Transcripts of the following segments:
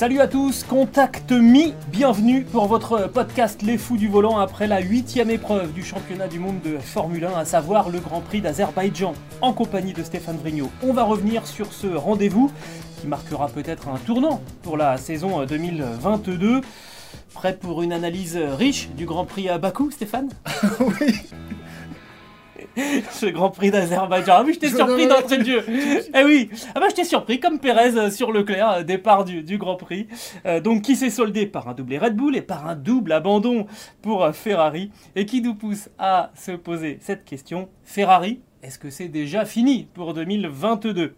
Salut à tous, Contact Me, bienvenue pour votre podcast Les Fous du Volant après la huitième épreuve du championnat du monde de Formule 1, à savoir le Grand Prix d'Azerbaïdjan, en compagnie de Stéphane Vrignot. On va revenir sur ce rendez-vous qui marquera peut-être un tournant pour la saison 2022. Prêt pour une analyse riche du Grand Prix à Bakou, Stéphane? Oui, Ce Grand Prix d'Azerbaïdjan. Ah oui, je t'ai Je surpris d'entrée de jeu. Eh oui, ah bah je t'ai surpris comme Pérez euh, sur Leclerc, euh, départ du, du Grand Prix. Euh, donc qui s'est soldé par un doublé Red Bull et par un double abandon pour Ferrari? Et qui nous pousse à se poser cette question? Ferrari, est-ce que c'est déjà fini pour 2022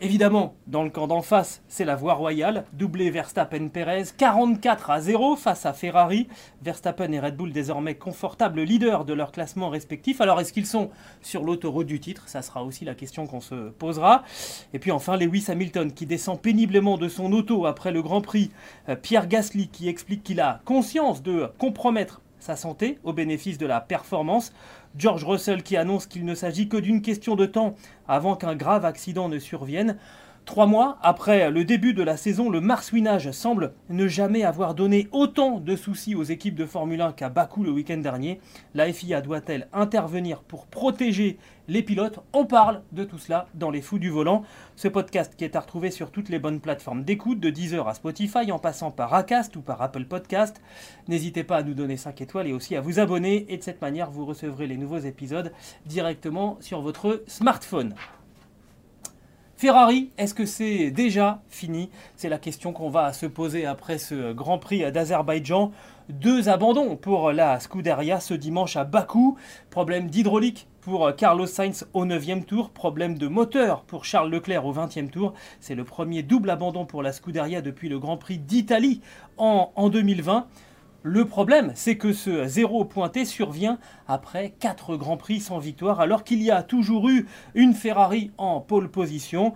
Évidemment, dans le camp d'en face, c'est la voie royale. Doublé Verstappen-Perez, 44 à 0 face à Ferrari. Verstappen et Red Bull désormais confortables leaders de leur classement respectif. Alors est-ce qu'ils sont sur l'autoroute du titre? Ça sera aussi la question qu'on se posera. Et puis enfin, Lewis Hamilton qui descend péniblement de son auto après le Grand Prix. Euh, Pierre Gasly qui explique qu'il a conscience de compromettre sa santé au bénéfice de la performance. George Russell qui annonce qu'il ne s'agit que d'une question de temps avant qu'un grave accident ne survienne. Trois mois après le début de la saison, le marsouinage semble ne jamais avoir donné autant de soucis aux équipes de Formule 1 qu'à Bakou le week-end dernier. La FIA doit-elle intervenir pour protéger les pilotes? On parle de tout cela dans Les Fous du Volant. Ce podcast qui est à retrouver sur toutes les bonnes plateformes d'écoute, de Deezer à Spotify, en passant par Acast ou par Apple Podcast. N'hésitez pas à nous donner 5 étoiles et aussi à vous abonner. Et de cette manière, vous recevrez les nouveaux épisodes directement sur votre smartphone. Ferrari, est-ce que c'est déjà fini? C'est la question qu'on va se poser après ce Grand Prix d'Azerbaïdjan. Deux abandons pour la Scuderia ce dimanche à Bakou. Problème d'hydraulique pour Carlos Sainz au 9e tour. Problème de moteur pour Charles Leclerc au 20e tour. C'est le premier double abandon pour la Scuderia depuis le Grand Prix d'Italie en, en 2020. Le problème, c'est que ce zéro pointé survient après 4 grands prix sans victoire, alors qu'il y a toujours eu une Ferrari en pole position.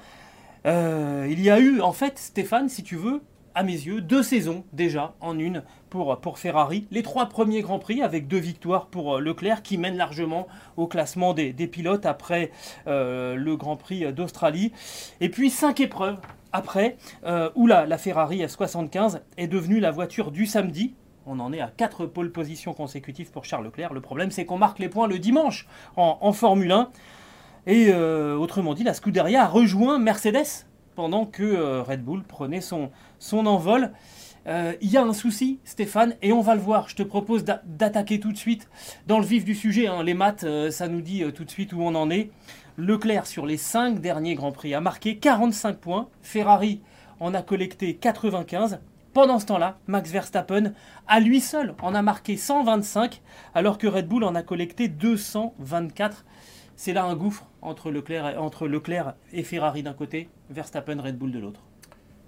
Euh, il y a eu, en fait, Stéphane, si tu veux, à mes yeux, deux saisons déjà en une pour, Ferrari. Les trois premiers grands prix avec deux victoires pour euh, Leclerc qui mène largement au classement des, pilotes après euh, le Grand Prix d'Australie. Et puis cinq épreuves après, où la, la Ferrari F75 est devenue la voiture du samedi on en est à 4 pôles positions consécutives pour Charles Leclerc. Le problème, c'est qu'on marque les points le dimanche en, Formule 1. Et euh, autrement dit, la Scuderia a rejoint Mercedes pendant que euh, Red Bull prenait son, envol. Euh, Il y a un souci, Stéphane, et on va le voir. Je te propose d'a- d'attaquer tout de suite dans le vif du sujet. hein. Les maths, euh, ça nous dit euh, tout de suite où on en est. Leclerc, sur les 5 derniers Grands Prix, a marqué 45 points. Ferrari en a collecté 95. Pendant ce temps-là, Max Verstappen, à lui seul, en a marqué 125, alors que Red Bull en a collecté 224. C'est là un gouffre entre Leclerc, et- Ferrari d'un côté, Verstappen, Red Bull de l'autre.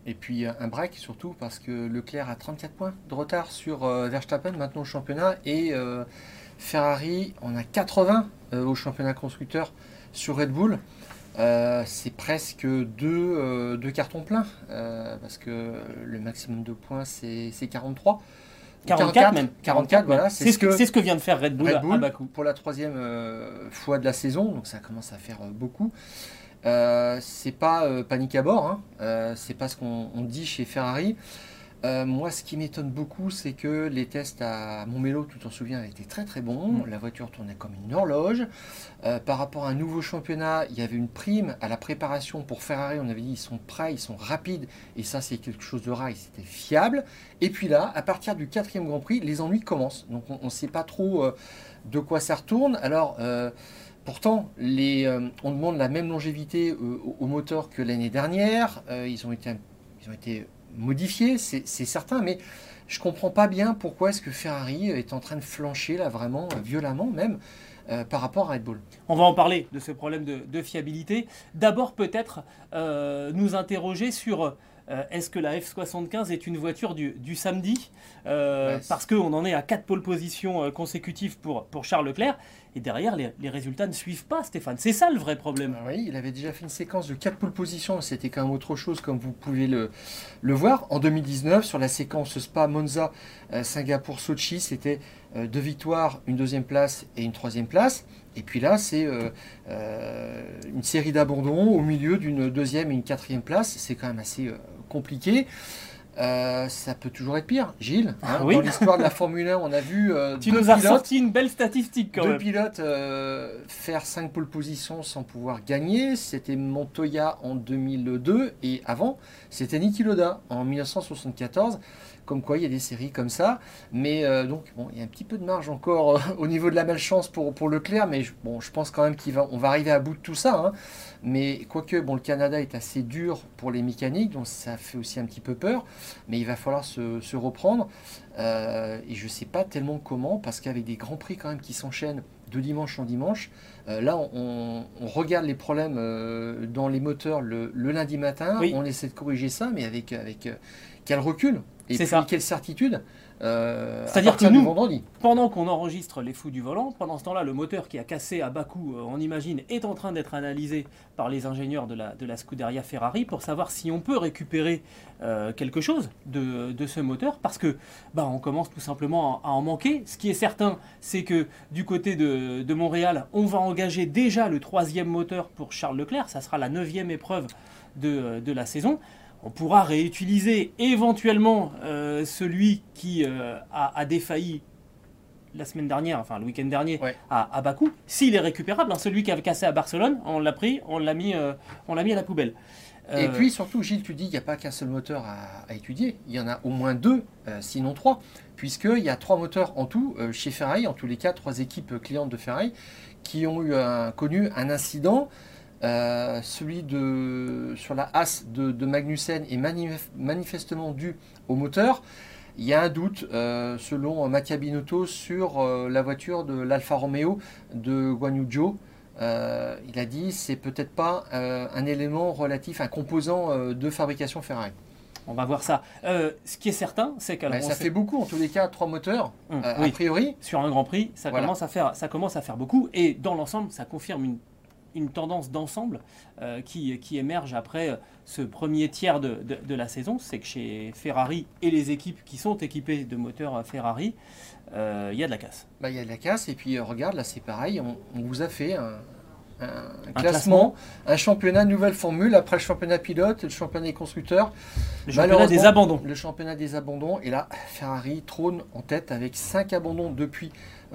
Et puis euh, un break surtout parce que Leclerc a 34 points de retard sur euh, Verstappen maintenant au championnat et euh, Ferrari en a 80 euh, au championnat constructeur sur Red Bull. Euh, c'est presque deux, euh, deux cartons pleins euh, parce que le maximum de points c'est c'est 43. 44 même. 44, voilà. C'est ce, que, c'est ce que vient de faire Red Bull, Red à- à Bull Bakou. pour la troisième fois de la saison, donc ça commence à faire beaucoup. C'est pas panique à bord, hein. C'est pas ce qu'on on dit chez Ferrari. Euh, moi, ce qui m'étonne beaucoup, c'est que les tests à Montmélo, tu t'en souviens, étaient très très bons. Mm. La voiture tournait comme une horloge. Euh, par rapport à un nouveau championnat, il y avait une prime à la préparation pour Ferrari. On avait dit ils sont prêts, ils sont rapides, et ça c'est quelque chose de rare. C'était fiable. Et puis là, à partir du quatrième Grand Prix, les ennuis commencent. Donc on ne sait pas trop euh, de quoi ça retourne. Alors. Pourtant, les, on demande la même longévité euh, au, au moteur que l'année dernière. Ils, ont été, ils ont été modifiés, c'est certain, mais je comprends pas bien pourquoi est-ce que Ferrari est en train de flancher là vraiment euh, violemment même. par rapport à Red Bull. On va en parler de ce problème de, fiabilité. D'abord peut-être nous interroger sur euh, est-ce que la F75 est une voiture du, samedi euh, Parce qu'on en est à 4 pole positions euh, consécutives pour, pour Charles Leclerc. Et derrière, les, résultats ne suivent pas, Stéphane. C'est ça le vrai problème. Ah oui, il avait déjà fait une séquence de 4 pole positions. C'était quand même autre chose, comme vous pouvez le, le voir. En 2019, sur la séquence Spa, Monza, Singapour, Sochi, c'était deux victoires, une deuxième place et une troisième place. Et puis là, c'est euh, euh, une série d'abandons au milieu d'une deuxième et une quatrième place. C'est quand même assez euh, compliqué. ça peut toujours être pire. Gilles, hein, ah dans l'histoire de la Formule 1, on a vu. tu nous as sorti une belle statistique quand deux pilotes faire 5 pole positions sans pouvoir gagner. C'était Montoya en 2002 et avant, c'était Niki Loda en 1974 comme quoi il y a des séries comme ça. Mais euh, donc, bon, il y a un petit peu de marge encore euh, au niveau de la malchance pour, pour Leclerc, mais je, bon, je pense quand même qu'on va, on va arriver à bout de tout ça. Hein. Mais quoique, bon, le Canada est assez dur pour les mécaniques, donc ça fait aussi un petit peu peur, mais il va falloir se, se reprendre. Euh, et je ne sais pas tellement comment, parce qu'avec des grands prix quand même qui s'enchaînent de dimanche en dimanche, là on, on, regarde les problèmes dans les moteurs le, le lundi matin, on essaie de corriger ça, mais avec, avec quel recul et puis, ça. quelle certitude euh, C'est-à-dire que nous, pendant qu'on enregistre les fous du volant, pendant ce temps-là, le moteur qui a cassé à Bakou, euh, on imagine, est en train d'être analysé par les ingénieurs de la, de la Scuderia Ferrari pour savoir si on peut récupérer euh, quelque chose de, de, ce moteur, parce que bah, on commence tout simplement à, en manquer. Ce qui est certain, c'est que du côté de, de, Montréal, on va engager déjà le troisième moteur pour Charles Leclerc, ça sera la neuvième épreuve de, de la saison on pourra réutiliser éventuellement euh, celui qui euh, a, défailli la semaine dernière, enfin le week-end dernier, à, Bakou, s'il est récupérable. Hein, celui qui avait cassé à Barcelone, on l'a pris, on l'a mis, euh, on l'a mis à la poubelle. Et puis surtout, Gilles, tu dis qu'il n'y a pas qu'un seul moteur à, étudier. Il y en a au moins deux, sinon trois, puisqu'il y a trois moteurs en tout chez Ferrari, en tous les cas, trois équipes clientes de Ferrari, qui ont eu connu un incident euh, celui de, sur la As de, Magnussen est manifestement dû au moteur. Il y a un doute, euh, selon Mattia Binotto, sur euh, la voiture de l'Alfa Romeo de Guan Yu il a dit c'est peut-être pas un élément relatif, un composant de fabrication Ferrari. On va voir ça. ce qui est certain, c'est que ça fait beaucoup en tous les cas, trois moteurs hum, a priori. Sur un Grand Prix, ça commence à faire, ça commence à faire beaucoup, et dans l'ensemble, ça confirme une une tendance d'ensemble euh, qui, qui, émerge après euh, ce premier tiers de, de, la saison, c'est que chez Ferrari et les équipes qui sont équipées de moteurs Ferrari, euh, il y a de la casse. Bah, il y a de la casse, et puis regarde, là c'est pareil, on, vous a fait un, classement, un championnat nouvelle formule, après le championnat pilote, le championnat des constructeurs. Le championnat des abandons. Le championnat des abandons, et là Ferrari trône en tête avec 5 abandons depuis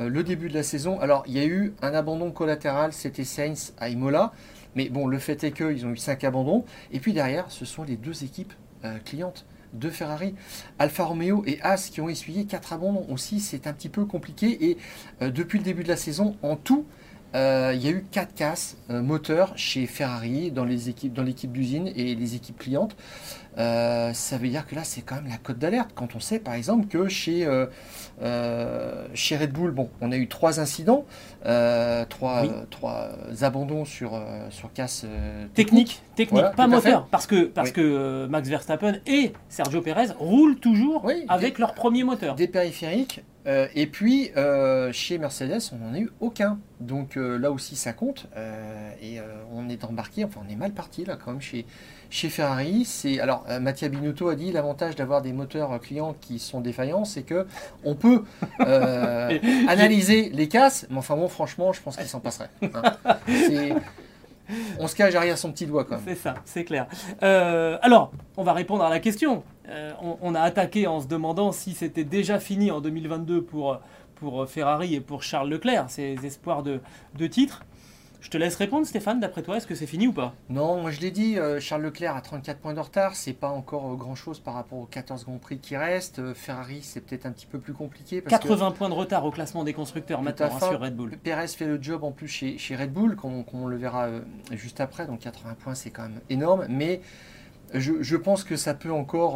le début de la saison. Alors, il y a eu un abandon collatéral, c'était Sainz à Imola. Mais bon, le fait est qu'ils ont eu 5 abandons. Et puis derrière, ce sont les deux équipes euh, clientes de Ferrari, Alfa Romeo et As qui ont essuyé 4 abandons aussi. C'est un petit peu compliqué. Et euh, depuis le début de la saison, en tout, il y a eu 4 casses moteurs chez Ferrari dans les équipes, dans l'équipe d'usine et les équipes clientes. Euh, ça veut dire que là, c'est quand même la cote d'alerte. Quand on sait, par exemple, que chez, euh, euh, chez Red Bull, bon, on a eu trois incidents, trois, trois, abandons sur, sur casse technique. Technique, pas moteur. Parce que, parce que Max Verstappen et Sergio Perez roulent toujours avec leur premier moteur. Des périphériques. Et puis, chez Mercedes, on n'en a eu aucun. Donc là aussi, ça compte. et on est embarqué, enfin, on est mal parti là, quand même, chez chez Ferrari, c'est alors euh, Mattia Binotto a dit l'avantage d'avoir des moteurs clients qui sont défaillants, c'est que on peut euh, analyser les casses, mais enfin bon, franchement, je pense qu'il s'en passerait. Hein. On se cache derrière son petit doigt. C'est ça, c'est clair. Euh, alors, on va répondre à la question. On, a attaqué en se demandant si c'était déjà fini en 2022 pour, pour Ferrari et pour Charles Leclerc, ces espoirs de, de titre. Je te laisse répondre, Stéphane. D'après toi, est-ce que c'est fini ou pas? Non, moi je l'ai dit. Euh, Charles Leclerc a 34 points de retard. C'est pas encore euh, grand-chose par rapport aux 14 grands prix qui restent. Euh, Ferrari, c'est peut-être un petit peu plus compliqué. 80 points de retard au classement des constructeurs maintenant hein, sur Red Bull. Perez fait le job en plus chez, chez Red Bull, comme, on le verra juste après. Donc 80 points, c'est quand même énorme. Mais je, pense que ça peut encore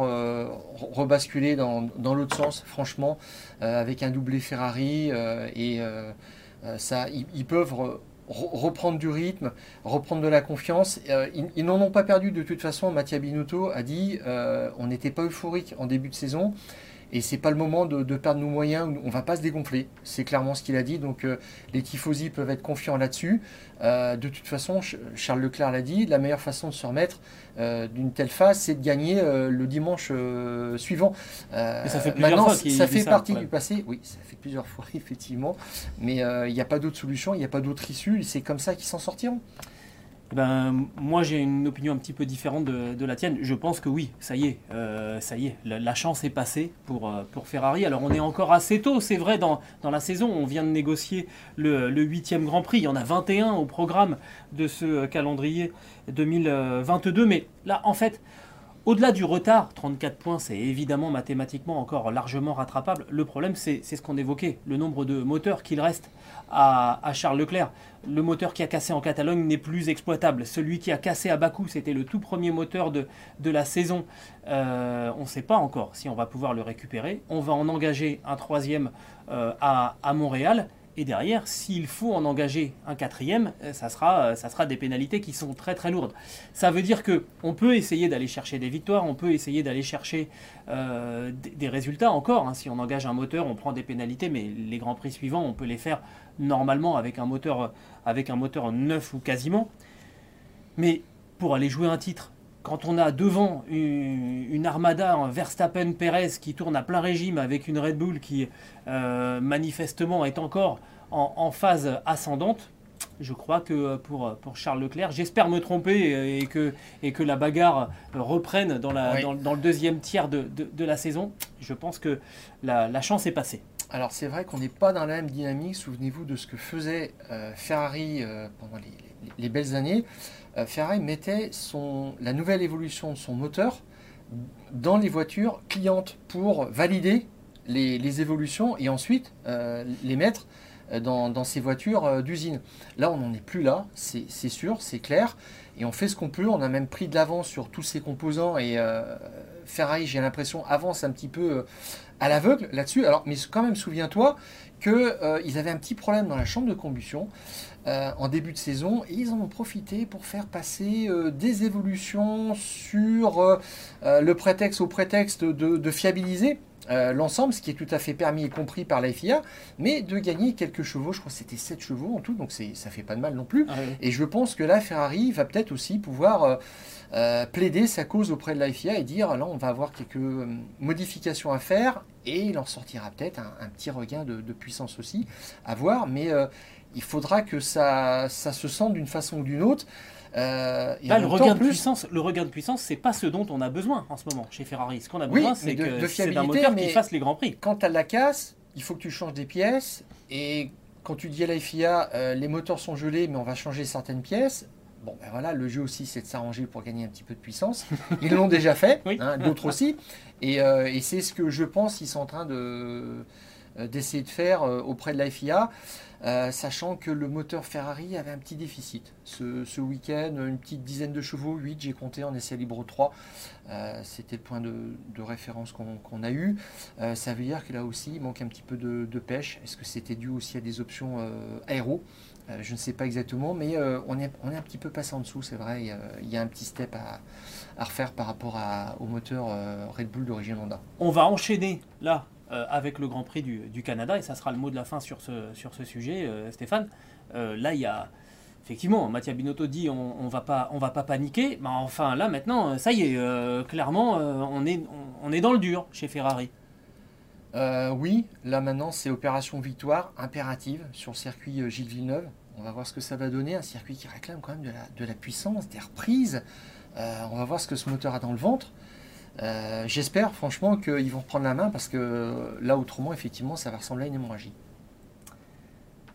rebasculer dans, dans l'autre sens, franchement, avec un doublé Ferrari et ça, ils, peuvent reprendre du rythme, reprendre de la confiance. ils, n'en ont pas perdu de toute façon. Mattia Binotto a dit on n'était pas euphorique en début de saison. Et c'est pas le moment de, perdre nos moyens, on va pas se dégonfler. C'est clairement ce qu'il a dit. Donc euh, les tifosi peuvent être confiants là-dessus. Euh, de toute façon, Charles Leclerc l'a dit, la meilleure façon de se remettre euh, d'une telle phase, c'est de gagner le dimanche suivant. ça fait maintenant, ça fait partie du passé. Oui, ça fait plusieurs fois effectivement. Mais il n'y a pas d'autre solution, il n'y a pas d'autre issue. C'est comme ça qu'ils s'en sortiront. Eh ben, moi j'ai une opinion un petit peu différente de, la tienne. Je pense que oui, ça y est, euh, ça y est, la, chance est passée pour, euh, pour Ferrari. Alors on est encore assez tôt, c'est vrai, dans, dans, la saison. On vient de négocier le, 8 Grand Prix. Il y en a 21 au programme de ce calendrier 2022. Mais là, en fait, au-delà du retard, 34 points, c'est évidemment mathématiquement encore largement rattrapable. Le problème, c'est ce qu'on évoquait, le nombre de moteurs qu'il reste à, Charles Leclerc. Le moteur qui a cassé en Catalogne n'est plus exploitable. Celui qui a cassé à Bakou, c'était le tout premier moteur de, la saison. Euh, on ne sait pas encore si on va pouvoir le récupérer. On va en engager un troisième euh, à Montréal. Et derrière, s'il faut en engager un quatrième, euh, ça sera, euh, ça sera des pénalités qui sont très très lourdes. Ça veut dire que on peut essayer d'aller chercher des victoires, on peut essayer d'aller chercher euh, des, résultats encore. Hein. Si on engage un moteur, on prend des pénalités, mais les grands prix suivants, on peut les faire normalement avec un moteur, avec un moteur neuf ou quasiment. Mais pour aller jouer un titre, quand on a devant une, armada, un Verstappen-Perez qui tourne à plein régime avec une Red Bull qui euh, manifestement est encore en, phase ascendante, je crois que pour, pour Charles Leclerc, j'espère me tromper et que, et que la bagarre reprenne dans, la, dans, le deuxième tiers de, de, la saison, je pense que la, chance est passée. Alors c'est vrai qu'on n'est pas dans la même dynamique, souvenez-vous de ce que faisait euh, Ferrari euh, pendant les, les, belles années. Euh, Ferrari mettait la nouvelle évolution de son moteur dans les voitures clientes pour valider les, évolutions et ensuite les mettre dans, dans ces voitures d'usine. Là, on n'en est plus là, c'est sûr, c'est clair, et on fait ce qu'on peut. On a même pris de l'avance sur tous ces composants et Ferrari, j'ai l'impression, avance un petit peu à l'aveugle là-dessus. Alors, mais quand même, souviens-toi qu'ils avaient un petit problème dans la chambre de combustion. Euh, en début de saison et ils en ont profité pour faire passer euh, des évolutions sur euh, le prétexte au prétexte de, fiabiliser l'ensemble, ce qui est tout à fait permis et compris par la FIA, mais de gagner quelques chevaux, je crois que c'était 7 chevaux en tout, donc ça fait pas de mal non plus. Ah et je pense que là, Ferrari va peut-être aussi pouvoir plaider sa cause auprès de la FIA et dire là, on va avoir quelques modifications à faire et il en sortira peut-être un, petit regain de, de, puissance aussi à voir, mais il faudra que ça, ça se sente d'une façon ou d'une autre. Euh, le, regain de puissance, le regain de puissance, c'est pas ce dont on a besoin en ce moment chez Ferrari. Ce qu'on a besoin, c'est d'un moteur qui fasse les grands prix. Quand tu as la casse, il faut que tu changes des pièces. Et quand tu dis à la FIA, euh, les moteurs sont gelés, mais on va changer certaines pièces. Bon, ben voilà, le jeu aussi, c'est de s'arranger pour gagner un petit peu de puissance. Ils l'ont déjà fait, hein, d'autres aussi. Et, euh, et c'est ce que je pense qu'ils sont en train de d'essayer de faire auprès de la FIA. Euh, sachant que le moteur Ferrari avait un petit déficit. Ce, week-end, une petite dizaine de chevaux, 8, j'ai compté en essai libre 3. Euh, c'était le point de, référence qu'on a eu. Euh, ça veut dire que là aussi, il manque un petit peu de, pêche. Est-ce que c'était dû aussi à des options aéro? Je ne sais pas exactement, mais on, est, on est un petit peu passé en dessous, c'est vrai. Il y, a, un petit step à, refaire par rapport au moteur Red Bull d'origine Honda. On va enchaîner là euh, avec le Grand Prix du, Canada, et ça sera le mot de la fin sur ce, sujet, euh, Stéphane. Euh, là, il y a effectivement, Mattia Binotto dit on, va pas on va pas paniquer, mais enfin là maintenant, ça y est, clairement, on est on, est dans le dur chez Ferrari. oui, là maintenant c'est opération victoire impérative sur le circuit Gilles Villeneuve. On va voir ce que ça va donner, un circuit qui réclame quand même de la, de la puissance, des reprises. on va voir ce que ce moteur a dans le ventre. Euh, j'espère franchement qu'ils vont reprendre la main parce que là autrement effectivement ça va ressembler à une hémorragie.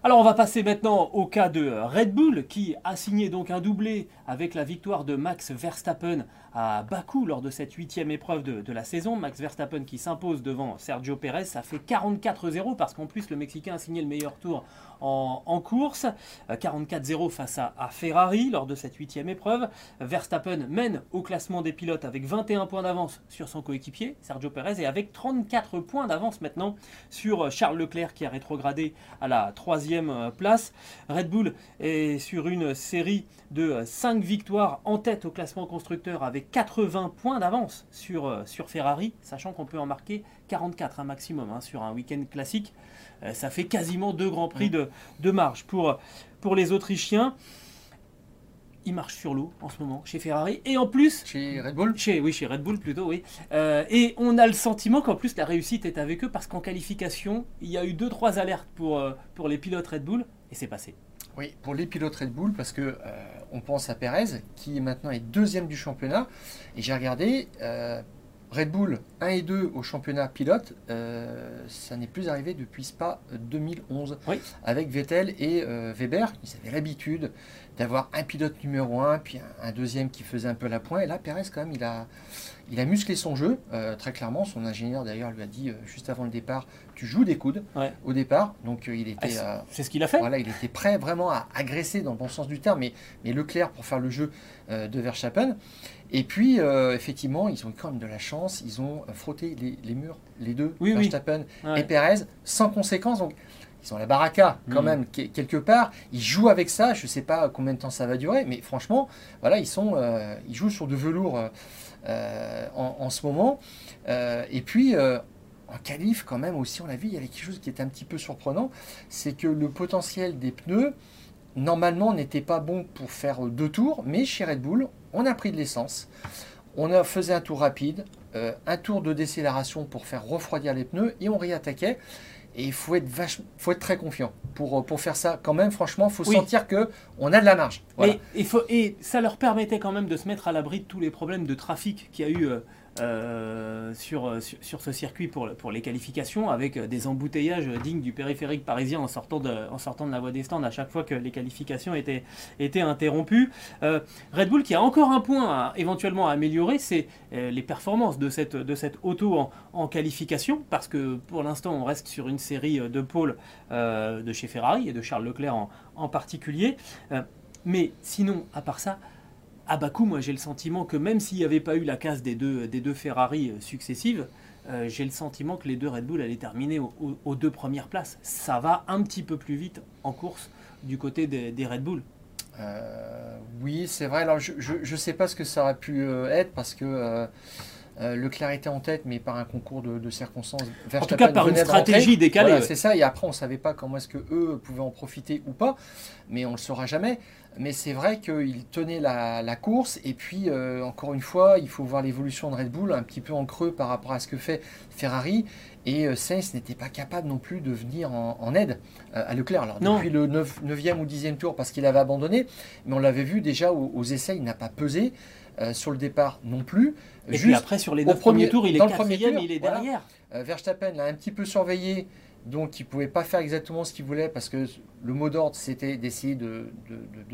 Alors on va passer maintenant au cas de Red Bull qui a signé donc un doublé avec la victoire de Max Verstappen à Bakou lors de cette huitième épreuve de, la saison. Max Verstappen qui s'impose devant Sergio Perez, ça fait 44-0 parce qu'en plus le Mexicain a signé le meilleur tour en, course. 44-0 euh, face à, Ferrari lors de cette huitième épreuve. Verstappen mène au classement des pilotes avec 21 points d'avance sur son coéquipier, Sergio Perez, et avec 34 points d'avance maintenant sur Charles Leclerc qui a rétrogradé à la troisième place. Red Bull est sur une série de 5 victoires en tête au classement constructeur avec 80 points d'avance sur, sur Ferrari, sachant qu'on peut en marquer 44 un maximum hein, sur un week-end classique. Euh, ça fait quasiment deux grands prix de, de marge. Pour, pour les Autrichiens, ils marchent sur l'eau en ce moment chez Ferrari. Et en plus. Chez Red Bull chez, Oui, chez Red Bull plutôt, oui. Euh, et on a le sentiment qu'en plus la réussite est avec eux parce qu'en qualification, il y a eu deux trois alertes pour, euh, pour les pilotes Red Bull et c'est passé. Oui, pour les pilotes Red Bull, parce que on pense à Perez, qui maintenant est deuxième du championnat. Et j'ai regardé, Red Bull 1 et 2 au championnat pilote, euh, ça n'est plus arrivé depuis Spa 2011. Avec Vettel et euh, Weber, ils avaient l'habitude d'avoir un pilote numéro 1, puis un, deuxième qui faisait un peu la pointe. Et là, Perez, quand même, il a, il a musclé son jeu, euh, très clairement. Son ingénieur, d'ailleurs, lui a dit juste avant le départ tu joues des coudes au départ. Donc, il était. Ah, c'est ce qu'il a fait. Voilà, il était prêt vraiment à agresser dans le bon sens du terme, mais, mais Leclerc pour faire le jeu de Verstappen. Et puis, euh, effectivement, ils ont quand même de la chance. Ils ont frotté les, murs, les deux, Verstappen et Perez, sans conséquence. Donc, ils ont la baraka quand mm. même quelque part. Ils jouent avec ça. Je ne sais pas combien de temps ça va durer, mais franchement, voilà, ils sont, euh, ils jouent sur de velours euh, en, ce moment. et puis. en qualif, quand même, aussi, on l'a vu, il y avait quelque chose qui est un petit peu surprenant, c'est que le potentiel des pneus, normalement, n'était pas bon pour faire deux tours, mais chez Red Bull, on a pris de l'essence, on a faisait un tour rapide, euh, un tour de décélération pour faire refroidir les pneus et on réattaquait. Et il faut être, faut être très confiant pour, pour faire ça. Quand même, franchement, il faut sentir que on a de la marge. Et, faut, et ça leur permettait quand même de se mettre à l'abri de tous les problèmes de trafic qu'il y a eu euh, euh, sur, ce circuit pour, les qualifications, avec des embouteillages dignes du périphérique parisien en sortant de, la voie des stands à chaque fois que les qualifications étaient, étaient interrompues. Euh, Red Bull qui a encore un point à, éventuellement à améliorer, c'est euh, les performances de cette, de auto en, en qualification, parce que pour l'instant on reste sur une série de pôles de chez Ferrari et de Charles Leclerc en, en particulier. mais sinon, à part ça, à Bakou, moi j'ai le sentiment que même s'il n'y avait pas eu la casse des deux, des deux Ferrari euh, successives, euh, j'ai le sentiment que les deux Red Bull allaient terminer aux deux premières places. Ça va un petit peu plus vite en course du côté des, Red Bull. Euh, oui, c'est vrai. Alors je ne sais pas ce que ça aurait pu être parce que Leclerc était en tête, mais par un concours de, circonstances. En tout cas, par une stratégie décalée. c'est ça. Et après, on ne savait pas comment est-ce que eux pouvaient en profiter ou pas, mais on ne le saura jamais. Mais c'est vrai qu'il tenait la, course. Et puis, euh, encore une fois, il faut voir l'évolution de Red Bull un petit peu en creux par rapport à ce que fait Ferrari. Et euh, Sainz n'était pas capable non plus de venir en, aide euh, à Leclerc. Alors, depuis le 9, e ou 10e tour, parce qu'il avait abandonné. Mais on l'avait vu déjà aux, essais, il n'a pas pesé. sur le départ non plus. Et puis après, sur les 9 premiers tours, il est quatrième, il est derrière. Verstappen l'a un petit peu surveillé donc il ne pouvait pas faire exactement ce qu'il voulait parce que le mot d'ordre c'était d'essayer de,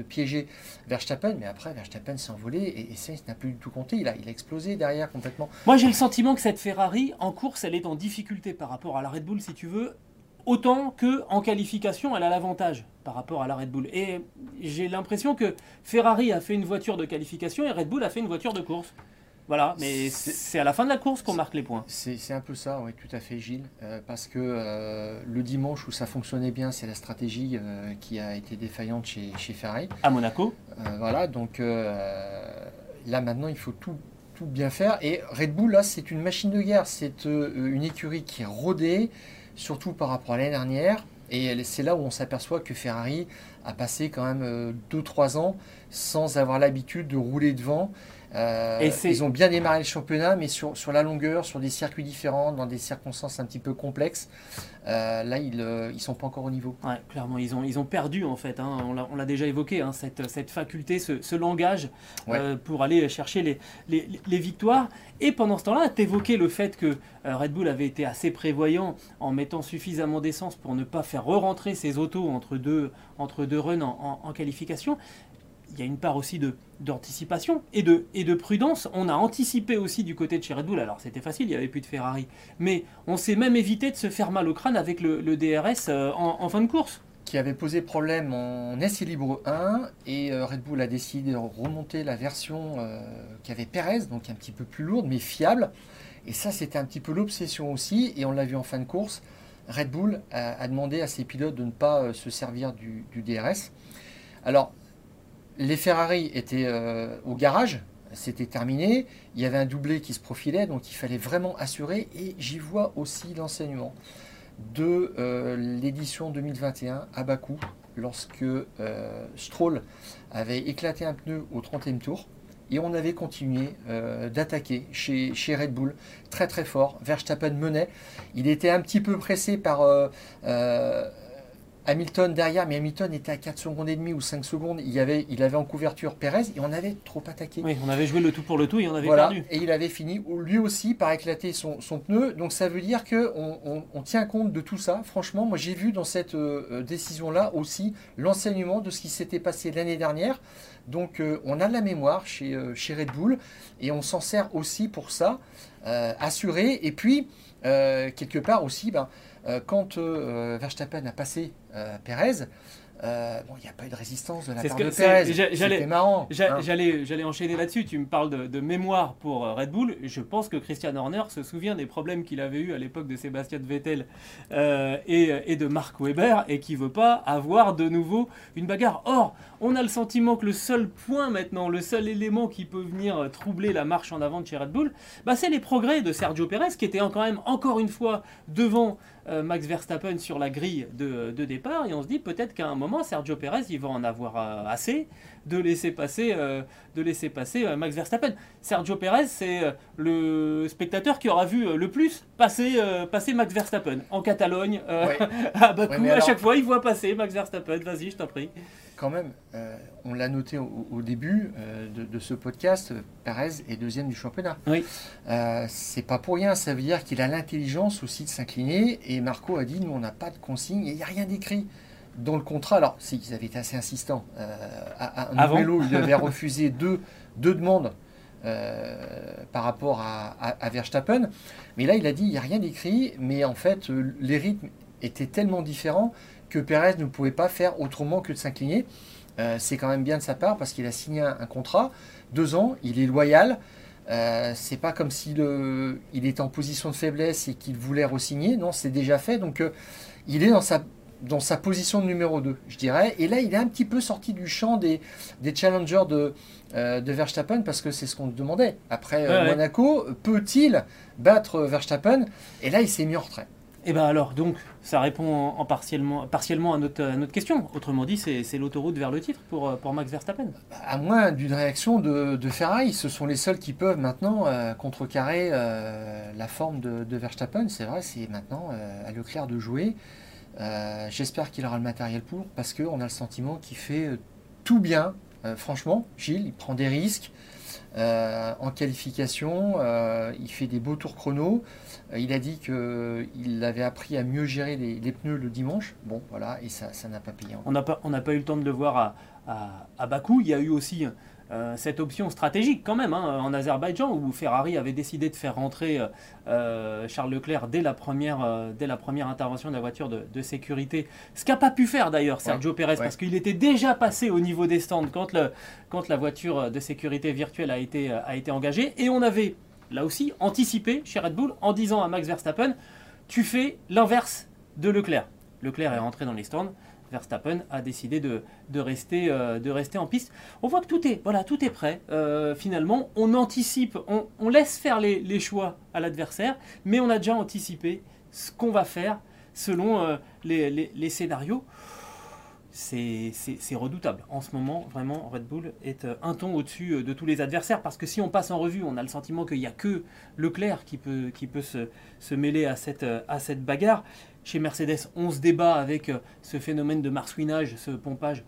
piéger Verstappen, mais après Verstappen s'est envolé et, Sainz n'a plus du tout compté, il a, il a explosé derrière complètement. Moi j'ai le sentiment que cette Ferrari en course elle est en difficulté par rapport à la Red Bull si tu veux, autant que en qualification elle a l'avantage par rapport à la Red Bull. Et j'ai l'impression que Ferrari a fait une voiture de qualification et Red Bull a fait une voiture de course. Voilà, mais c'est à la fin de la course qu'on marque les points. C'est un peu ça, oui, tout à fait, Gilles. Euh, parce que euh, le dimanche où ça fonctionnait bien, c'est la stratégie euh, qui a été défaillante chez, chez Ferrari. À Monaco. voilà, donc là maintenant, il faut tout, tout bien faire. Et Red Bull, là, c'est une machine de guerre. C'est une écurie qui est rodée, surtout par rapport à l'année dernière. Et c'est là où on s'aperçoit que Ferrari a passé quand même 2-3 ans sans avoir l'habitude de rouler devant. Euh, ils ont bien démarré le championnat, mais sur, sur la longueur, sur des circuits différents, dans des circonstances un petit peu complexes, euh, là, ils ne euh, sont pas encore au niveau. Ouais, clairement, ils ont, ils ont perdu, en fait. Hein. on l'a déjà évoqué, hein, cette, cette, faculté, ce, langage pour aller chercher les, les, les, victoires. Et pendant ce temps-là, tu évoqué le fait que Red Bull avait été assez prévoyant en mettant suffisamment d'essence pour ne pas faire re-rentrer ses autos entre deux, entre deux runs en, en qualification y a une part aussi de d'anticipation et de, et de prudence. On a anticipé aussi du côté de chez Red Bull, alors c'était facile, il n'y avait plus de Ferrari, mais on s'est même évité de se faire mal au crâne avec le, DRS euh, en, fin de course. qui avait posé problème en essai libre 1 et Red Bull a décidé de remonter la version qui avait Perez, donc un petit peu plus lourde mais fiable. Et ça, c'était un petit peu l'obsession aussi, et on l'a vu en fin de course. Red Bull a, demandé à ses pilotes de ne pas euh, se servir du, DRS. Alors, les Ferrari étaient euh, au garage, c'était terminé. Il y avait un doublé qui se profilait, donc il fallait vraiment assurer. Et j'y vois aussi l'enseignement de euh, l'édition 2021 à Bakou, lorsque Stroll avait éclaté un pneu au 30e tour et on avait continué euh, d'attaquer chez, chez, Red Bull très très fort. Verstappen menait. Il était un petit peu pressé par euh, euh, Hamilton derrière, mais Hamilton était à 4 secondes et demie ou 5 secondes. Il avait, il avait en couverture Perez et on avait trop attaqué. Oui, on avait joué le tout pour le tout et on avait perdu. Et il avait fini lui aussi par éclater son, son pneu. Donc ça veut dire qu'on on, on, tient compte de tout ça. Franchement, moi j'ai vu dans cette décision-là aussi l'enseignement de ce qui s'était passé l'année dernière. Donc euh, on a de la mémoire chez, euh, chez Red Bull et on s'en sert aussi pour ça, euh, assurer. Et puis, quelque part aussi, ben, quand Verstappen a passé Perez, euh, bon, il n'y a pas eu de résistance de la part de Perez. C'était marrant. Hein. J'allais enchaîner là-dessus. Tu me parles de, mémoire pour euh, Red Bull. Je pense que Christian Horner se souvient des problèmes qu'il avait eu à l'époque de Sébastien Vettel euh, et, de Mark Webber et qui veut pas avoir de nouveau une bagarre. Or, on a le sentiment que le seul point maintenant, le seul élément qui peut venir troubler la marche en avant de chez Red Bull, bah, c'est les progrès de Sergio Perez qui était quand même encore une fois devant euh, Max Verstappen sur la grille de, départ et on se dit peut-être qu'à un moment Sergio Perez il va en avoir euh, assez de laisser passer, euh, de laisser passer Max Verstappen. Sergio Perez c'est le spectateur qui aura vu le plus passer, passer Max Verstappen en Catalogne à Bakou. à chaque fois il voit passer Max Verstappen. Vas-y, je t'en prie quand même, euh, on l'a noté au, début euh, de, ce podcast, Perez est deuxième du championnat. Oui. Euh, c'est pas pour rien, ça veut dire qu'il a l'intelligence aussi de s'incliner. Et Marco a dit nous, on n'a pas de consigne, il n'y a rien d'écrit dans le contrat. Alors, si, ils avaient été assez insistants. à, un vélo, il avait refusé deux, deux demandes. par rapport à, à, Verstappen. Mais là, il a dit il n'y a rien d'écrit, mais en fait, les rythmes étaient tellement différents que Perez ne pouvait pas faire autrement que de s'incliner. Euh, c'est quand même bien de sa part parce qu'il a signé un, contrat, deux ans, il est loyal. Euh, c'est pas comme s'il il était en position de faiblesse et qu'il voulait re-signer. Non, c'est déjà fait. Donc euh, il est dans sa, dans sa position de numéro 2, je dirais. Et là, il est un petit peu sorti du champ des, des challengers de, de Verstappen parce que c'est ce qu'on demandait. Après Monaco, peut-il battre Verstappen? Et là, il s'est mis en retrait. Eh bien alors, donc, ça répond en, partiellement, à notre, question. Autrement dit, c'est l'autoroute vers le titre pour, pour Max Verstappen. À moins d'une réaction de, de, Ferrari. Ce sont les seuls qui peuvent maintenant euh, contrecarrer euh, la forme de, Verstappen. C'est vrai, c'est maintenant euh, à Leclerc de jouer. J'espère qu'il aura le matériel pour, parce qu'on a le sentiment qu'il fait tout bien. franchement, Gilles, il prend des risques. En qualification, il fait des beaux tours chrono. Euh, il a dit qu'il avait appris à mieux gérer les, pneus le dimanche. Bon, voilà, et ça n'a pas payé. On n'a pas, pas eu le temps de le voir à, Bakou. Il y a eu aussi euh, cette option stratégique quand même hein, en Azerbaïdjan où Ferrari avait décidé de faire rentrer euh, Charles Leclerc dès la, première, dès la première intervention de la voiture de, sécurité. Ce qu'a pas pu faire d'ailleurs Sergio Pérez parce qu'il était déjà passé au niveau des stands quand, le, quand la voiture de sécurité virtuelle a été, a été engagée. Et on avait là aussi, anticiper chez Red Bull en disant à Max Verstappen tu fais l'inverse de Leclerc. Leclerc est rentré dans les stands. Verstappen a décidé de, rester, euh, de rester en piste. On voit que tout est, voilà, tout est prêt. Euh, finalement, on anticipe, on, laisse faire les, choix à l'adversaire, mais on a déjà anticipé ce qu'on va faire selon euh, les, scénarios c'est redoutable. En ce moment, vraiment, Red Bull est euh, un ton au-dessus euh, de tous les adversaires parce que si on passe en revue, on a le sentiment qu'il n'y a que Leclerc qui peut, qui peut se, mêler à cette, euh, à cette bagarre. Chez Mercedes, on se débat avec ce phénomène de marsouinage, ce pompage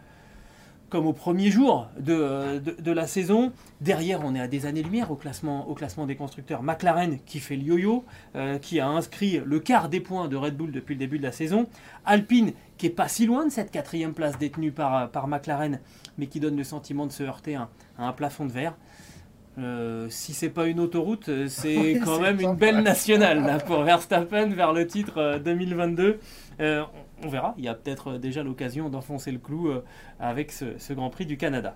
comme au premier jour de, de, la saison. Derrière, on est à des années-lumière au classement, au classement des constructeurs. McLaren qui fait le yo-yo, euh, qui a inscrit le quart des points de Red Bull depuis le début de la saison. Alpine qui est pas si loin de cette quatrième place détenue par, par McLaren, mais qui donne le sentiment de se heurter à, un plafond de verre. Euh, si c'est pas une autoroute, euh, c'est quand même une belle nationale là, pour Verstappen vers le titre 2022. On verra. Il y a peut-être déjà l'occasion d'enfoncer le clou avec ce Grand Prix du Canada.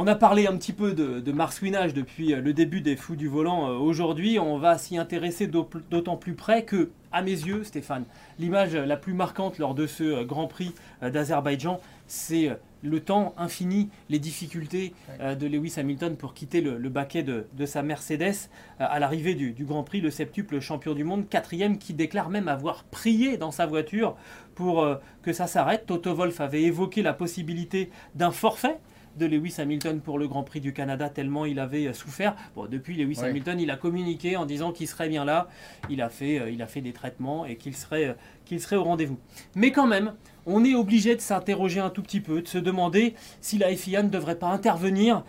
On a parlé un petit peu de, marsouinage depuis euh, le début des Fous du Volant. Euh, aujourd'hui, on va s'y intéresser d'autant plus près que, à mes yeux, Stéphane, l'image la plus marquante lors de ce euh, Grand Prix d'Azerbaïdjan, c'est le temps infini, les difficultés de Lewis Hamilton pour quitter le, baquet de, sa Mercedes à l'arrivée du, du, Grand Prix, le septuple champion du monde, quatrième, qui déclare même avoir prié dans sa voiture pour que ça s'arrête. Toto Wolff avait évoqué la possibilité d'un forfait de Lewis Hamilton pour le Grand Prix du Canada tellement il avait euh, souffert. Bon, depuis Lewis Hamilton, il a communiqué en disant qu'il serait bien là. Il a fait, euh, il a fait des traitements et qu'il serait, euh, qu'il serait au rendez-vous. Mais quand même, on est obligé de s'interroger un tout petit peu, de se demander si la FIA ne devrait pas intervenir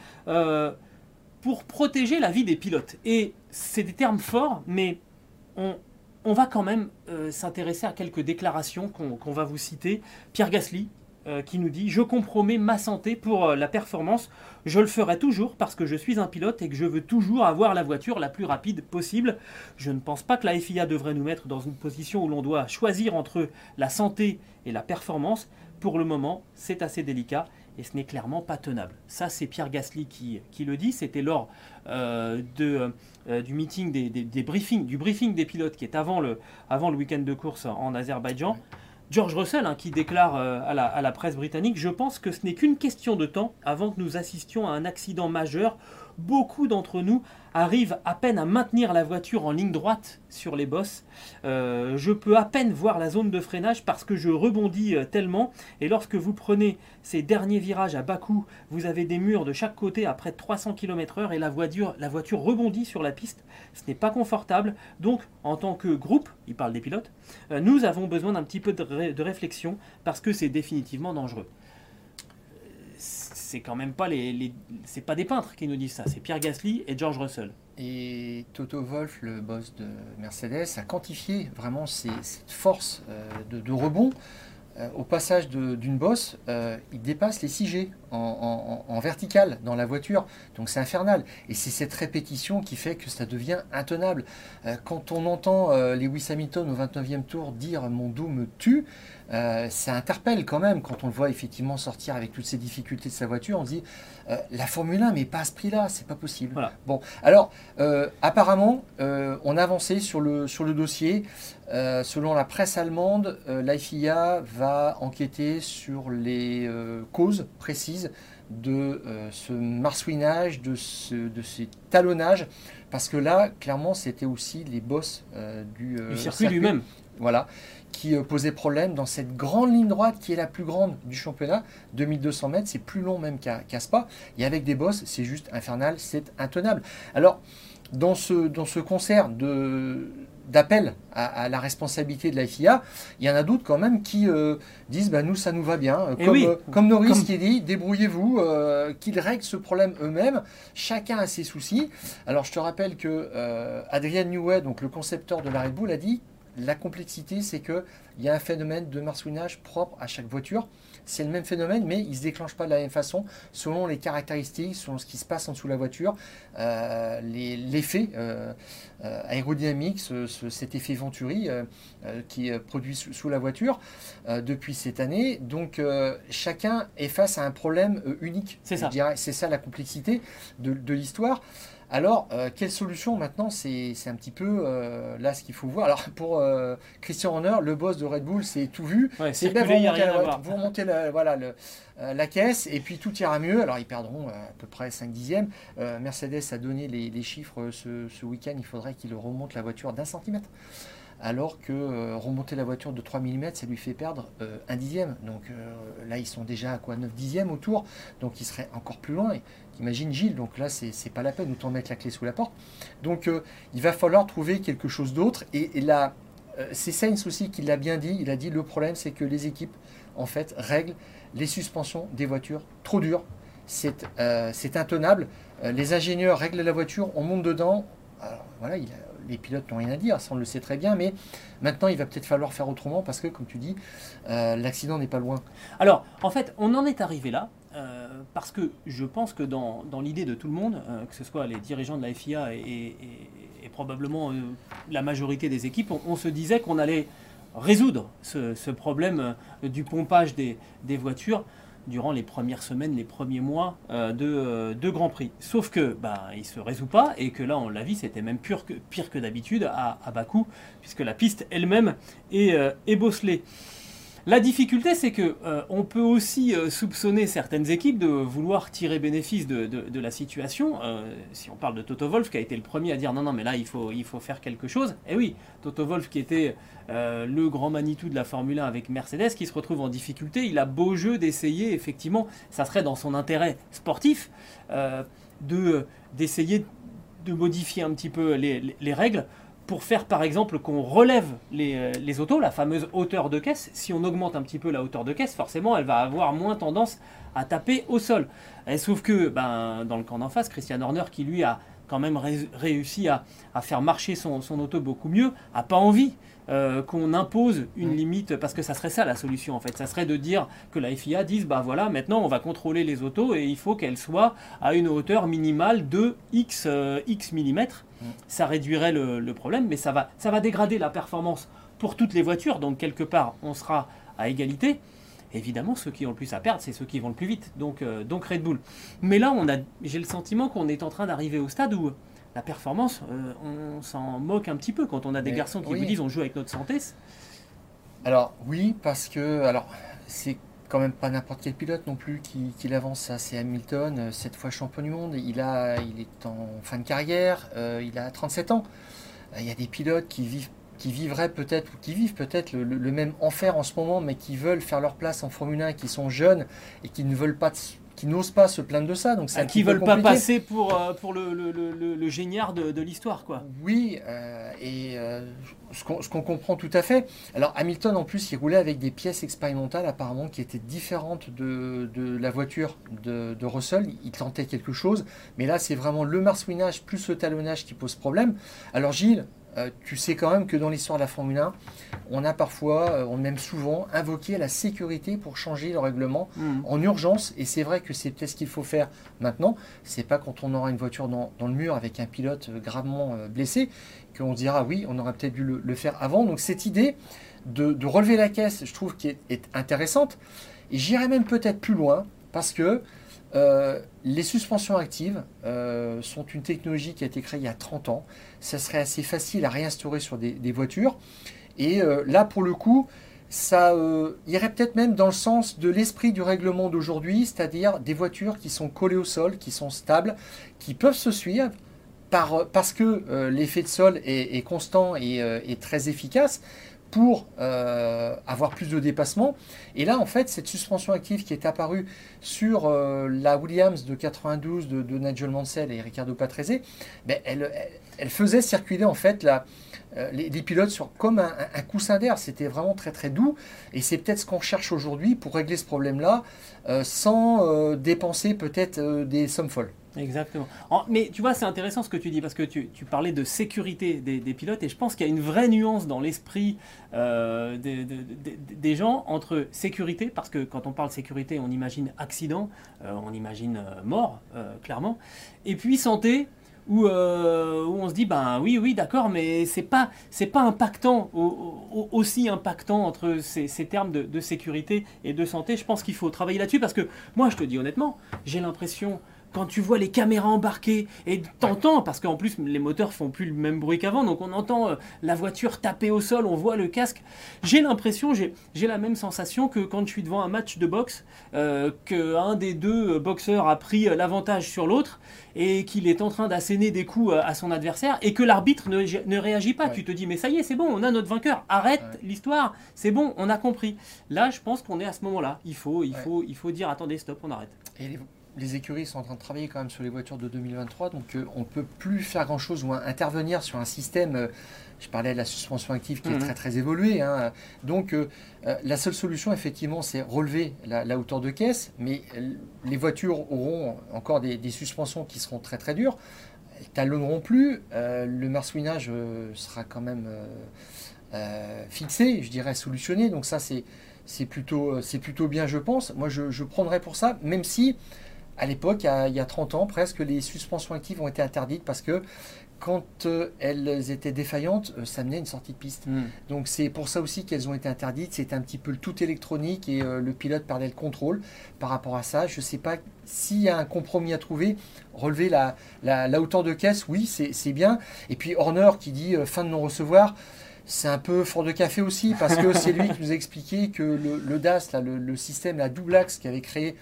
pour protéger la vie des pilotes. Et c'est des termes forts, mais on, on va quand même s'intéresser à quelques déclarations qu'on va vous citer. Pierre Gasly, euh, qui nous dit Je compromets ma santé pour euh, la performance. Je le ferai toujours parce que je suis un pilote et que je veux toujours avoir la voiture la plus rapide possible. Je ne pense pas que la FIA devrait nous mettre dans une position où l'on doit choisir entre la santé et la performance. Pour le moment, c'est assez délicat et ce n'est clairement pas tenable. Ça, c'est Pierre Gasly qui, le dit. C'était lors euh, de, du meeting des, briefings, du briefing des pilotes qui est avant le, avant le week-end de course en Azerbaïdjan. George Russell, hein, qui déclare euh, à, la, presse britannique, je pense que ce n'est qu'une question de temps avant que nous assistions à un accident majeur. Beaucoup d'entre nous arrivent à peine à maintenir la voiture en ligne droite sur les bosses. Euh, je peux à peine voir la zone de freinage parce que je rebondis euh, tellement. Et lorsque vous prenez ces derniers virages à Bakou, vous avez des murs de chaque côté à près de 300 km/h et la voiture, la voiture rebondit sur la piste. Ce n'est pas confortable. Donc, en tant que groupe, il parle des pilotes, euh, nous avons besoin d'un petit peu de, réflexion parce que c'est définitivement dangereux c'est quand même pas les, c'est pas des peintres qui nous disent ça, c'est Pierre Gasly et George Russell. Et Toto Wolff, le boss de Mercedes, a quantifié vraiment cette force euh, de, rebond. Euh, au passage d'une bosse, euh, il dépasse les 6 G en, vertical dans la voiture. Donc c'est infernal. Et c'est cette répétition qui fait que ça devient intenable. quand on entend Lewis Hamilton au 29e tour dire Mon dos me tue, euh, ça interpelle quand même quand on le voit effectivement sortir avec toutes ces difficultés de sa voiture. On se dit euh, la Formule 1, mais pas à ce prix-là, c'est pas possible. Bon, alors euh, apparemment, on a avancé sur le, sur le dossier. Selon la presse allemande, l'IFIA va enquêter sur les causes précises de ce marsouinage, de, ce, de ces talonnages, parce que là, clairement, c'était aussi les boss du, du circuit lui-même. Voilà qui euh, posait problème dans cette grande ligne droite qui est la plus grande du championnat, 2200 mètres, c'est plus long même qu'à Spa, et avec des bosses, c'est juste infernal, c'est intenable. Alors, dans ce, dans ce concert de d'appel à, la responsabilité de la FIA, il y en a d'autres quand même qui euh, disent bah, nous ça nous va bien, eh comme, comme Norris qui dit débrouillez-vous, euh, qu'ils règlent ce problème eux-mêmes, chacun a ses soucis. Alors je te rappelle que Adrian Newey, donc le concepteur de la Red Bull, a dit la complexité, c'est qu'il y a un phénomène de marsouinage propre à chaque voiture. C'est le même phénomène, mais il ne se déclenche pas de la même façon selon les caractéristiques, selon ce qui se passe en dessous de la voiture, euh, l'effet euh, euh, aérodynamique, cet effet Venturi qui est produit sous, la voiture depuis cette année. Donc chacun est face à un problème unique. C'est ça. C'est ça la complexité de l'histoire. Alors, euh, quelle solution maintenant C'est un petit peu euh, là ce qu'il faut voir. Alors, pour euh, Christian Horner, le boss de Red Bull, c'est tout vu. c'est bien, vous remontez, la, voilà, la caisse et puis tout ira mieux. Alors, ils perdront à peu près 5 dixièmes. Mercedes a donné les, chiffres ce, ce week-end. Il faudrait qu'il remonte la voiture d'un centimètre alors que remonter la voiture de 3 mm, ça lui fait perdre un dixième. Donc là, ils sont déjà à quoi 9 dixièmes autour, donc il serait encore plus loin. Imagine Gilles, donc là c'est pas la peine, autant mettre la clé sous la porte. Donc euh, il va falloir trouver quelque chose d'autre. Et, là, euh, c'est Sainz aussi qui l'a bien dit, il a dit le problème c'est que les équipes en fait règlent les suspensions des voitures trop dures. C'est euh, intenable. les ingénieurs règlent la voiture, on monte dedans. Alors voilà, les pilotes n'ont rien à dire, ça on le sait très bien, mais maintenant il va peut-être falloir faire autrement parce que, comme tu dis, l'accident n'est pas loin. Alors, en fait, on en est arrivé là, euh, parce que je pense que dans, l'idée de tout le monde, euh, que ce soit les dirigeants de la FIA et, probablement euh, la majorité des équipes, on, se disait qu'on allait résoudre ce, problème du pompage des, voitures durant les premières semaines, les premiers mois de, de, Grand Prix. Sauf que bah, il ne se résout pas et que là, on l'a vu, c'était même pire que, d'habitude à, à Bakou, puisque la piste elle-même est, est bosselée. La difficulté, c'est que euh, on peut aussi euh, soupçonner certaines équipes de vouloir tirer bénéfice de, la situation. Euh, si on parle de Toto Wolf, qui a été le premier à dire non, non, mais là, il faut, faire quelque chose. Et eh oui, Toto Wolf, qui était le grand Manitou de la Formule 1 avec Mercedes, qui se retrouve en difficulté, il a beau jeu d'essayer, effectivement, ça serait dans son intérêt sportif, de d'essayer de modifier un petit peu les règles pour faire par exemple qu'on relève euh, les, autos, la fameuse hauteur de caisse, si on augmente un petit peu la hauteur de caisse, forcément elle va avoir moins tendance à taper au sol. Et sauf que ben, dans le camp d'en face, Christian Horner qui lui a quand même réussi à, faire marcher son, son, auto beaucoup mieux, a pas envie euh, qu'on impose une limite, parce que ça serait ça la solution en fait, ça serait de dire que la FIA dise, bah voilà, maintenant on va contrôler les autos et il faut qu'elles soient à une hauteur minimale de X, euh, X mm. Ça réduirait le, problème, mais ça va, ça va dégrader la performance pour toutes les voitures, donc quelque part on sera à égalité. Évidemment, ceux qui ont le plus à perdre, c'est ceux qui vont le plus vite, donc, euh, donc Red Bull. Mais là, on a, j'ai le sentiment qu'on est en train d'arriver au stade où la performance, euh, on s'en moque un petit peu quand on a des garçons qui vous disent on joue avec notre santé. Alors oui, parce que alors c'est quand même pas n'importe quel pilote non plus qui, qui l'avance. C'est Hamilton, euh, cette fois champion du monde. Il, a, il est en fin de carrière, euh, il a 37 ans. Il y a des pilotes qui vivent qui vivraient peut-être qui vivent peut-être le, même enfer en ce moment, mais qui veulent faire leur place en Formule 1, qui sont jeunes et qui ne veulent pas qui n'osent pas se plaindre de ça. Donc c'est ah, qui veulent pas passer pour, euh, pour le, le, le, géniard de, de l'histoire, quoi. Oui, euh, et euh, ce qu'on comprend tout à fait. Alors Hamilton, en plus, il roulait avec des pièces expérimentales apparemment qui étaient différentes de, de la voiture de, de, Russell. Il tentait quelque chose, mais là, c'est vraiment le marsouinage plus le talonnage qui pose problème. Alors Gilles, euh, tu sais quand même que dans l'histoire de la Formule 1, on a parfois, euh, on même souvent, invoqué la sécurité pour changer le règlement mm. en urgence. Et c'est vrai que c'est peut-être ce qu'il faut faire maintenant. C'est pas quand on aura une voiture dans, le mur avec un pilote euh, gravement blessé qu'on dira oui, on aurait peut-être dû le, faire avant. Donc cette idée de, relever la caisse, je trouve qu'elle est, intéressante. Et j'irai même peut-être plus loin parce que euh, les suspensions actives euh, sont une technologie qui a été créée il y a 30 ans. Ça serait assez facile à réinstaurer sur des, voitures. Et euh, là, pour le coup, ça irait peut-être même dans le sens de l'esprit du règlement d'aujourd'hui, c'est-à-dire des voitures qui sont collées au sol, qui sont stables, qui peuvent se suivre par, parce que l'effet de sol est, constant et, très efficace pour euh, avoir plus de dépassement. Et là, en fait, cette suspension active qui est apparue sur euh, la Williams de 92 de, Nigel Mansell et Ricardo Patrese, ben, elle, elle, faisait circuler en fait la, euh, les, pilotes sur comme un, coussin d'air. C'était vraiment très très doux. Et c'est peut-être ce qu'on cherche aujourd'hui pour régler ce problème-là, sans dépenser peut-être des sommes folles. Exactement. mais tu vois, c'est intéressant ce que tu dis parce que tu, parlais de sécurité des, pilotes et je pense qu'il y a une vraie nuance dans l'esprit euh, des, gens entre sécurité, parce que quand on parle sécurité, on imagine accident, euh, on imagine euh, mort, clairement, et puis santé, où, on se dit ben oui oui d'accord mais c'est pas c'est pas impactant aussi impactant entre ces, ces termes de, de, sécurité et de santé. Je pense qu'il faut travailler là-dessus parce que moi je te dis honnêtement j'ai l'impression quand tu vois les caméras embarquées et t'entends, parce qu'en plus les moteurs font plus le même bruit qu'avant, donc on entend euh, la voiture taper au sol, on voit le casque. J'ai l'impression, j'ai la même sensation que quand je suis devant un match de boxe, euh, qu'un des deux euh, boxeurs a pris l'avantage sur l'autre et qu'il est en train d'asséner des coups à son adversaire et que l'arbitre ne, réagit pas. Tu te dis, mais ça y est, c'est bon, on a notre vainqueur, arrête l'histoire, c'est bon, on a compris. Là, je pense qu'on est à ce moment-là. Il faut, il, faut, il faut dire, attendez, stop, on arrête les écuries sont en train de travailler quand même sur les voitures de 2023, donc euh, on ne peut plus faire grand-chose ou intervenir sur un système, euh, je parlais de la suspension active qui est mhm. très très évoluée, hein. donc euh, la seule solution effectivement c'est relever la, hauteur de caisse, mais les voitures auront encore des, suspensions qui seront très très dures, elles talonneront plus, le marsouinage sera quand même fixé, je dirais solutionné, donc ça c'est c'est plutôt, plutôt bien, je pense. Moi, je, je prendrais pour ça, même si à l'époque, il, y a 30 ans presque, les suspensions actives ont été interdites parce que quand euh, elles étaient défaillantes, euh, ça menait à une sortie de piste. Hmm. Donc c'est pour ça aussi qu'elles ont été interdites. C'était un petit peu le tout électronique et euh, le pilote perdait le contrôle par rapport à ça. Je ne sais pas s'il y a un compromis à trouver. Relever la, la, la hauteur de caisse, oui, c'est bien. Et puis Horner qui dit fin de non-recevoir. C'est un peu fort de café aussi parce que c'est lui qui nous a expliqué que le, le DAS, là, le, le système, la double axe qu'avait créé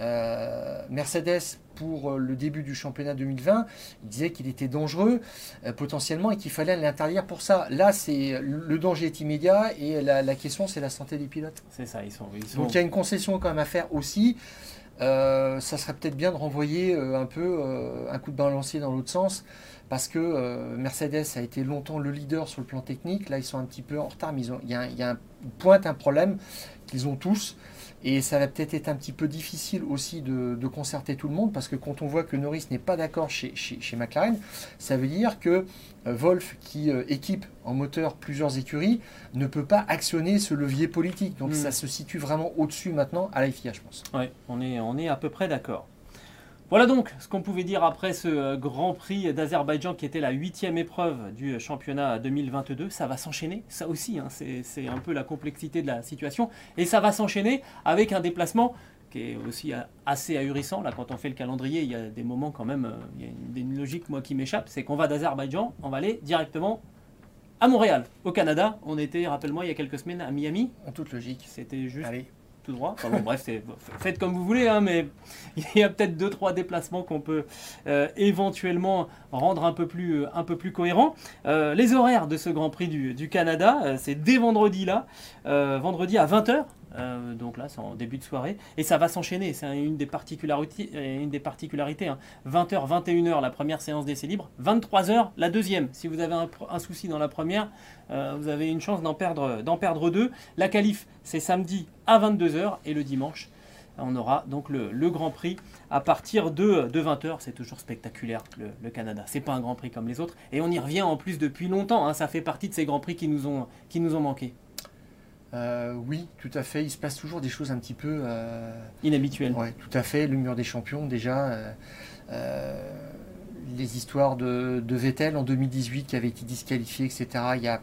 euh, Mercedes pour euh, le début du championnat 2020, il disait qu'il était dangereux euh, potentiellement et qu'il fallait l'interdire pour ça. Là, c'est le danger est immédiat et la, la question c'est la santé des pilotes. C'est ça, ils sont. Ils sont... Donc il y a une concession quand même à faire aussi. Euh, ça serait peut-être bien de renvoyer un peu un coup de balancier dans l'autre sens parce que Mercedes a été longtemps le leader sur le plan technique. Là, ils sont un petit peu en retard, mais il y a, un- il y a un, pointe un problème qu'ils ont tous. Et ça va peut-être être un petit peu difficile aussi de, de concerter tout le monde parce que quand on voit que Norris n'est pas d'accord chez, chez, chez McLaren, ça veut dire que euh, Wolf, qui euh, équipe en moteur plusieurs écuries, ne peut pas actionner ce levier politique. Donc Mm. ça se situe vraiment au-dessus maintenant à la FIA, je pense. On est, on est à peu près d'accord. Voilà donc ce qu'on pouvait dire après ce euh, Grand Prix d'Azerbaïdjan qui était la huitième épreuve du championnat 2022. Ça va s'enchaîner, ça aussi, hein, c'est un peu la complexité de la situation. Et ça va s'enchaîner avec un déplacement qui est aussi euh, assez ahurissant. Là, quand on fait le calendrier, il y a des moments quand même, euh, il y a une, une logique moi qui m'échappe, c'est qu'on va d'Azerbaïdjan, on va aller directement à Montréal, au Canada. On était, rappelle-moi, il y a quelques semaines à Miami. En toute logique. C'était juste Allez. Tout droit. Bref, faites comme vous voulez, hein, mais il y a peut-être deux trois déplacements qu'on peut euh, éventuellement rendre un peu plus, euh, un. Euh, les horaires de ce Grand Prix du, du Canada, c'est dès vendredi là, vendredi à 20h. Donc là, c'est en début de soirée. Et ça va s'enchaîner. C'est une des particularités. euh, Une des particularités hein. 20h, 21h, la première séance d'essai libre. 23h, la deuxième. Si vous avez un, souci dans la première, euh, vous avez une chance d'en perdre, deux. La qualif, c'est samedi à 22h. Et le dimanche, on aura donc le, Grand Prix à partir de, de 20h. C'est toujours spectaculaire, le, le Canada. C'est pas un Grand Prix comme les autres. Et on y revient en plus depuis longtemps. hein. Ça fait partie de ces Grands Prix qui nous ont, qui nous ont manqué. Euh, oui, tout à fait. Il se passe toujours des choses un petit peu. euh, Inhabituel. Ouais, tout à fait. Le mur des champions, déjà. euh, les histoires de, de Vettel en 2018 qui avait été disqualifié, etc. Il y a,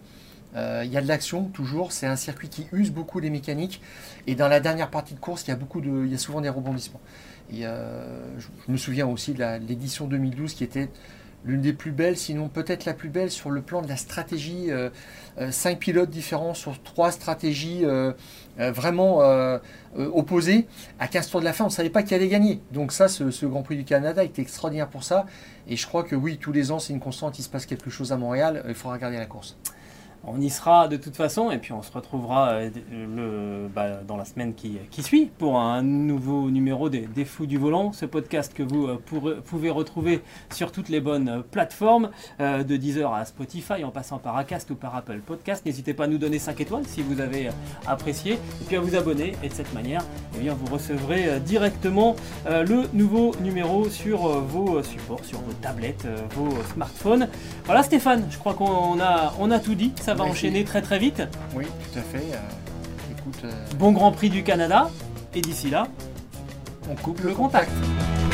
il y a de l'action toujours. C'est un circuit qui use beaucoup les mécaniques. Et dans la dernière partie de course, il y a, beaucoup de, il y a souvent des rebondissements. Et je, je me souviens aussi de l'édition 2012 qui était l'une des plus belles, sinon peut-être la plus belle sur le plan de la stratégie. euh, euh, cinq pilotes différents sur trois stratégies euh, vraiment opposées. À 15 tours de la fin, on ne savait pas qui allait gagner. Donc ça, ce, ce Grand Prix du Canada était extraordinaire pour ça. Et je crois que oui, tous les ans, c'est une constante. Il se passe quelque chose à Montréal. Il faudra regarder la course. On y sera de toute façon et puis on se retrouvera euh, bah, dans la semaine qui, suit pour un nouveau numéro des, Fous du Volant, ce podcast que vous euh, pourrez- pouvez retrouver sur toutes les bonnes euh, plateformes, euh, de Deezer à Spotify en passant par Acast ou par Apple Podcast. N'hésitez pas à nous donner 5 étoiles si vous avez euh, apprécié et puis à vous abonner et de cette manière eh bien, vous recevrez euh, directement euh, le nouveau numéro sur euh, vos supports, sur vos tablettes, euh, vos smartphones. Voilà Stéphane, je crois qu'on a, tout dit, va enchaîner très très vite. Oui, tout à fait. euh, écoute, euh, Bon Grand Prix du Canada, et d'ici là, on coupe le contact. contact.